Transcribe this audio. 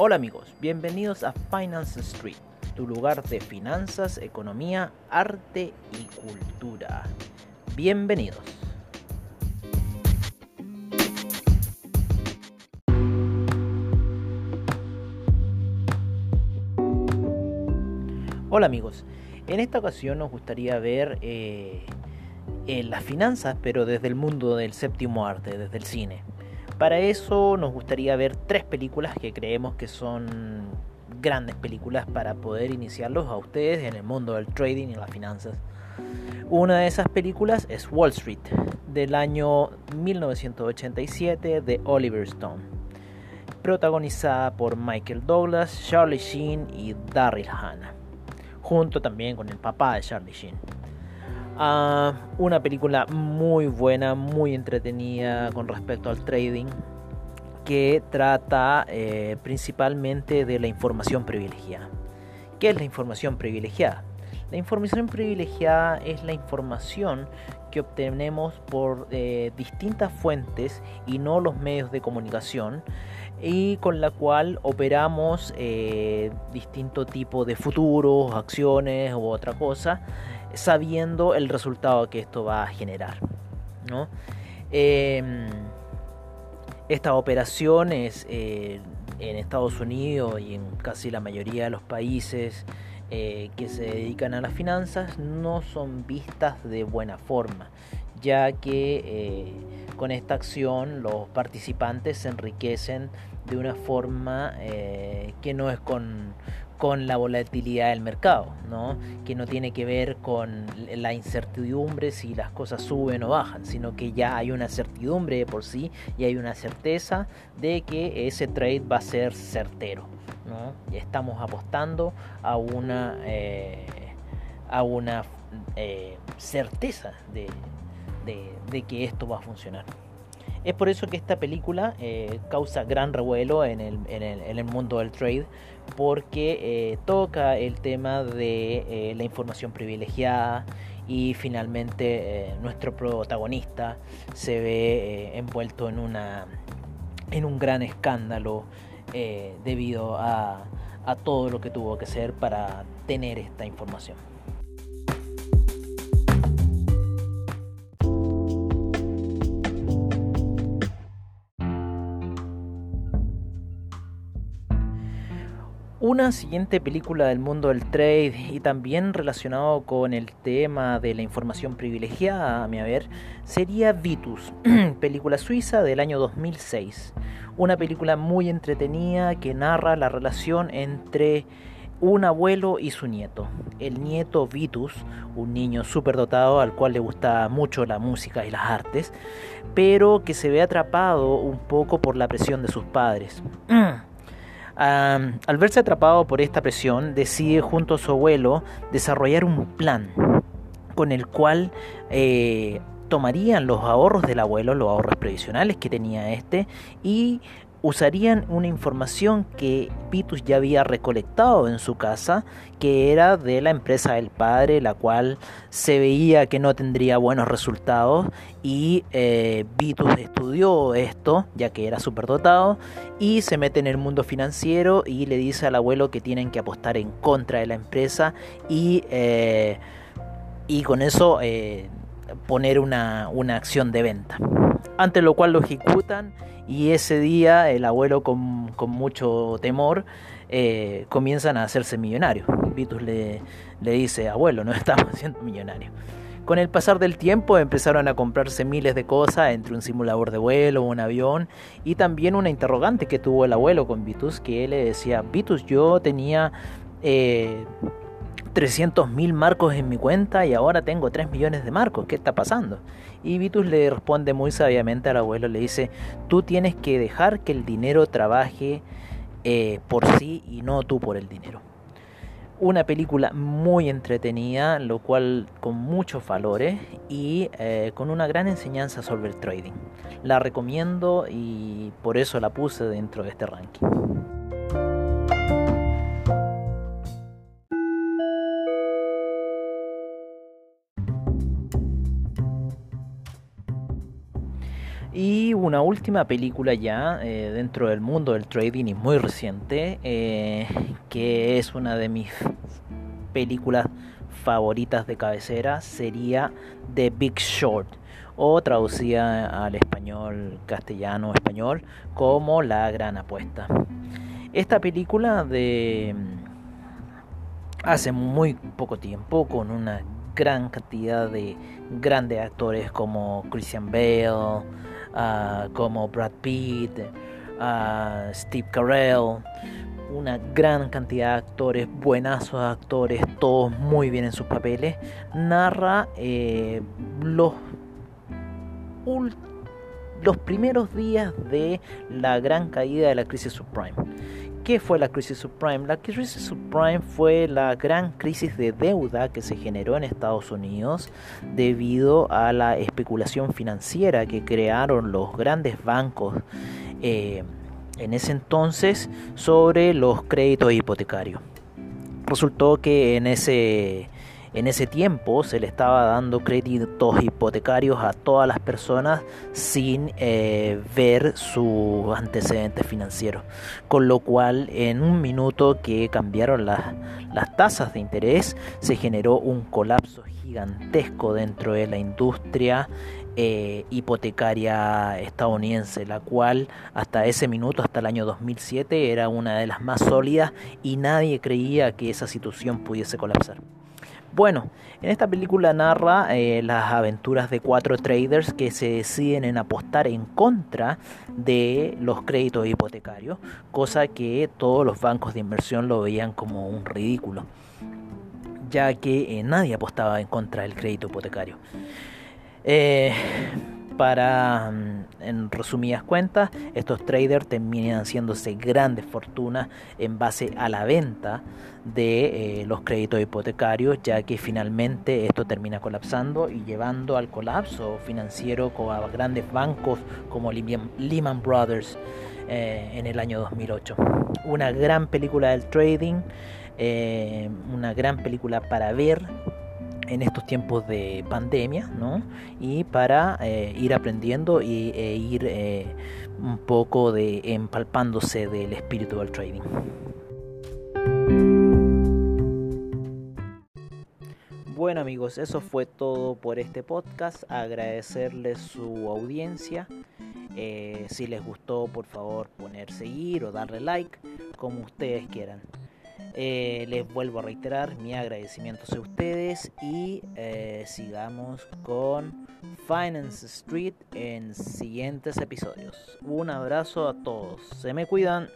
Hola amigos, bienvenidos a Finance Street, tu lugar de finanzas, economía, arte y cultura. Bienvenidos. Hola amigos, en esta ocasión nos gustaría ver eh, las finanzas, pero desde el mundo del séptimo arte, desde el cine. Para eso nos gustaría ver tres películas que creemos que son grandes películas para poder iniciarlos a ustedes en el mundo del trading y las finanzas. Una de esas películas es Wall Street, del año 1987 de Oliver Stone, protagonizada por Michael Douglas, Charlie Sheen y Daryl Hannah, junto también con el papá de Charlie Sheen una película muy buena, muy entretenida con respecto al trading, que trata eh, principalmente de la información privilegiada. ¿Qué es la información privilegiada? La información privilegiada es la información que obtenemos por eh, distintas fuentes y no los medios de comunicación y con la cual operamos eh, distinto tipo de futuros, acciones u otra cosa sabiendo el resultado que esto va a generar. ¿no? Em, estas operaciones eh, en Estados Unidos y en casi la mayoría de los países eh, que se dedican a las finanzas no son vistas de buena forma, ya que eh, con esta acción los participantes se enriquecen de una forma que no es con, con la volatilidad del mercado, ¿no? que no tiene que ver con la incertidumbre si las cosas suben o bajan, sino que ya hay una certidumbre de por sí y hay una certeza de que ese trade va a ser certero. ¿no? Estamos apostando a una, eh, a una eh, certeza de, que esto va a funcionar. Es por eso que esta película eh, causa gran revuelo en el, mundo del trade, porque eh, toca el tema de eh, la información privilegiada y finalmente nuestro protagonista se ve envuelto en un gran escándalo debido a todo lo que tuvo que hacer para tener esta información. Una siguiente película del mundo del trade y también relacionado con el tema de la información privilegiada, a mi ver, sería Vitus, película suiza del año 2006. Una película muy entretenida que narra la relación entre un abuelo y su nieto. El nieto Vitus, un niño superdotado al cual le gusta mucho la música y las artes, pero que se ve atrapado un poco por la presión de sus padres. al verse atrapado por esta presión, decide junto a su abuelo desarrollar un plan con el cual eh, tomarían los ahorros del abuelo, los ahorros previsionales que tenía este, y usarían una información que Pitus ya había recolectado en su casa, que era de la empresa del padre, la cual se veía que no tendría buenos resultados y eh, Vitus estudió esto, ya que era superdotado, y se mete en el mundo financiero y le dice al abuelo que tienen que apostar en contra de la empresa y, eh, y con eso eh, poner una, una acción de venta. Ante lo cual lo ejecutan y ese día el abuelo con, mucho temor eh, comienzan a hacerse millonarios. Vitus le, le dice, abuelo, no estamos haciendo millonarios. Con el pasar del tiempo empezaron a comprarse miles de cosas, entre un simulador de vuelo, un avión y también una interrogante que tuvo el abuelo con Vitus, que él le decía, Vitus, yo tenía eh, 300 mil marcos en mi cuenta y ahora tengo 3 millones de marcos, ¿qué está pasando? Y Vitus le responde muy sabiamente al abuelo, le dice, tú tienes que dejar que el dinero trabaje eh, por sí y no tú por el dinero. Una película muy entretenida, lo cual con muchos valores y eh, con una gran enseñanza sobre el trading. La recomiendo y por eso la puse dentro de este ranking. Una última película ya eh, dentro del mundo del trading y muy reciente, eh, que es una de mis películas favoritas de cabecera, sería The Big Short o traducida al español, castellano, español, como La Gran Apuesta. Esta película de hace muy poco tiempo, con una gran cantidad de grandes actores como Christian Bale, uh, como Brad Pitt, uh, Steve Carell, una gran cantidad de actores, buenazos actores, todos muy bien en sus papeles, narra eh, los, los primeros días de la gran caída de la crisis subprime ¿Qué fue la crisis subprime? La crisis subprime fue la gran crisis de deuda que se generó en Estados Unidos debido a la especulación financiera que crearon los grandes bancos eh, en ese entonces sobre los créditos hipotecarios. Resultó que en ese en ese tiempo se le estaba dando créditos hipotecarios a todas las personas sin eh, ver sus antecedentes financieros. Con lo cual en un minuto que cambiaron las, tasas de interés se generó un colapso gigantesco dentro de la industria eh, hipotecaria estadounidense, la cual hasta ese minuto, hasta el año 2007, era una de las más sólidas y nadie creía que esa situación pudiese colapsar. Bueno, en esta película narra eh, las aventuras de cuatro traders que se deciden en apostar en contra de los créditos hipotecarios, cosa que todos los bancos de inversión lo veían como un ridículo, ya que eh, nadie apostaba en contra del crédito hipotecario. Eh, para, mm, en resumidas cuentas, estos traders terminan haciéndose grandes fortunas en base a la venta de eh, los créditos hipotecarios, ya que finalmente esto termina colapsando y llevando al colapso financiero a grandes bancos como Lehman Brothers eh, en el año 2008. Una gran película del trading, eh, una gran película para ver en estos tiempos de pandemia, ¿no? Y para eh, ir aprendiendo y, e ir eh, un poco de empalpándose del espíritu del trading. Bueno amigos, eso fue todo por este podcast. Agradecerles su audiencia. Eh, si les gustó, por favor poner seguir o darle like, como ustedes quieran. Eh, les vuelvo a reiterar mi agradecimiento a ustedes y eh, sigamos con Finance Street en siguientes episodios. Un abrazo a todos, se me cuidan.